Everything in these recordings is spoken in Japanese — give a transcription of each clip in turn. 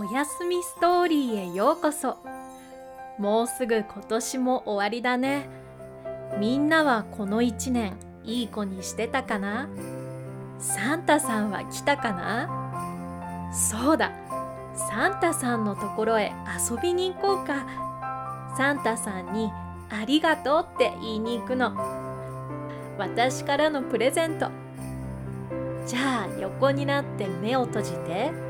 おやすみストーリーへようこそ。もうすぐ今年も終わりだね。みんなはこの一年いい子にしてたかな？サンタさんは来たかな？そうだ。サンタさんのところへ遊びに行こうか。サンタさんにありがとうって言いに行くの。私からのプレゼント。じゃあ横になって目を閉じて。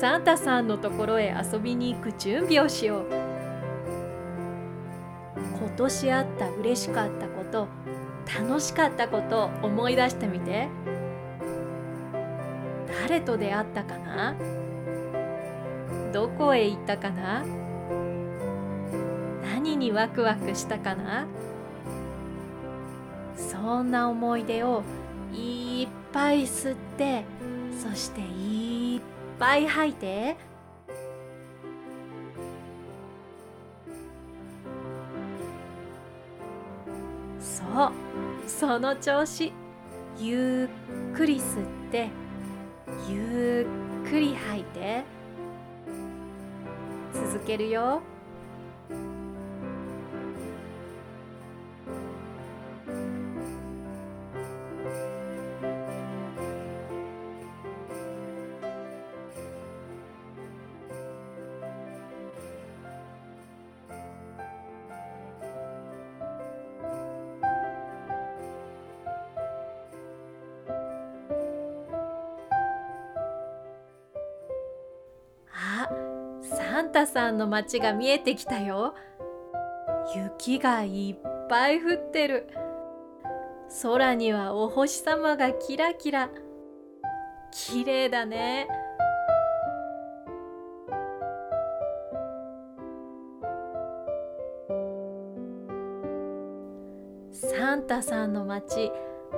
サンタさんのところへ遊びに行く準備をしよう。今年あった嬉しかったこと楽しかったことを思い出してみて。誰と出会ったかな？どこへ行ったかな？何にワクワクしたかな？そんな思い出をいっぱい吸ってそしていっぱいぱい吐いて。そう。その調子。ゆっくり吸って。ゆっくり吐いて。続けるよ。ンタさんの街が見えてきたよ。雪がいっぱい降ってる。空にはお星様がキラキラ。綺麗だね。サンタさんの街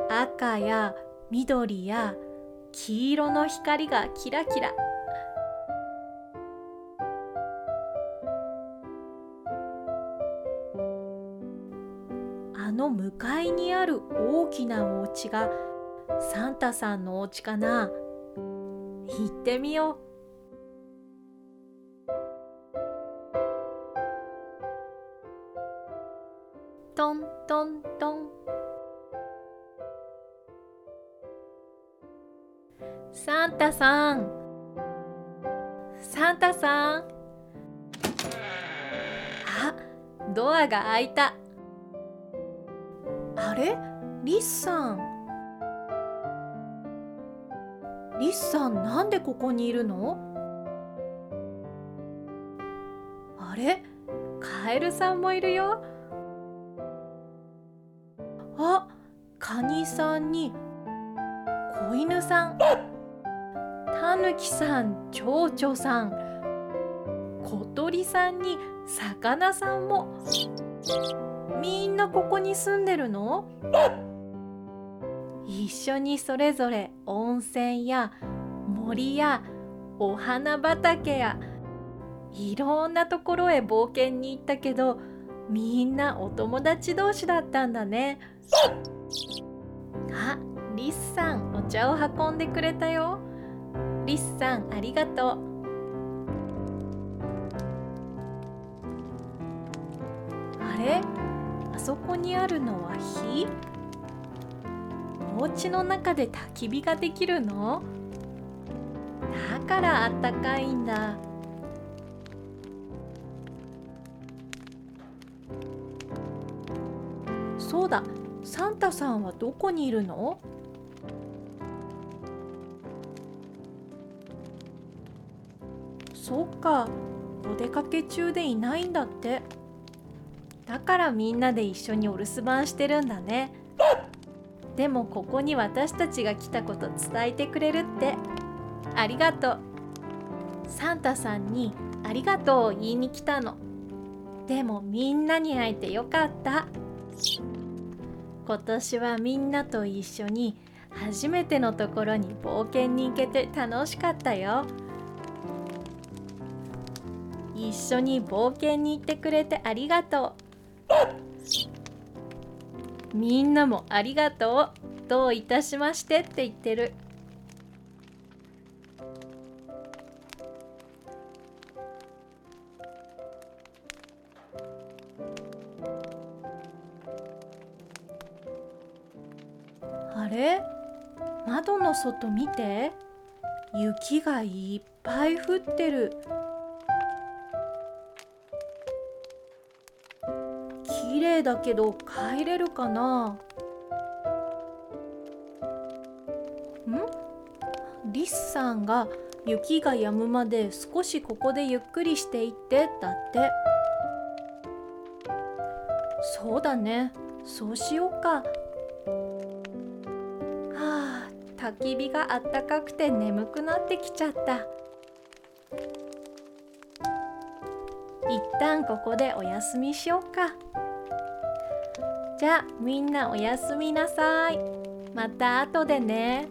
赤や緑や黄色の光がキラキラ。向かいにある大きなお家がサンタさんのお家かな。行ってみよう。トントントン。サンタさん。サンタさん。あドアが開いた。リスさんなんでここにいるの？あれ？カエルさんもいるよ。あカニさんに。子犬さん。タヌキさん。蝶々さん。小鳥さんに。魚さんも。みんなここに住んでるの？緒にそれぞれ温泉や森やお花畑やいろんなところへ冒険に行ったけどみんなお友達同士だったんだね。あリスさんお茶を運んでくれたよ。リスさんありがとう。あれ？あそこにあるのは火？お家の中で焚き火ができるの？だからあったかいんだ。そうだサンタさんはどこにいるの？そっかお出かけ中でいないんだって。だからみんなで一緒にお留守番してるんだね。でもここに私たちが来たこと伝えてくれるって。ありがとう。サンタさんにありがとうを言いに来たの。でもみんなに会えてよかった。今年はみんなと一緒に初めてのところに冒険に行けて楽しかったよ。一緒に冒険に行ってくれてありがとう。みんなもありがとう。どういたしましてって言ってる。あれ？窓の外見て。雪がいっぱい降ってる。だけど帰れるかな？ん？リスさんが雪が止むまで少しここでゆっくりしていってだって。そうだね。そうしようか。はあ焚き火があったかくて眠くなってきちゃった。一旦ここでお休みしようか。じゃあみんなおやすみなさい。また後でね。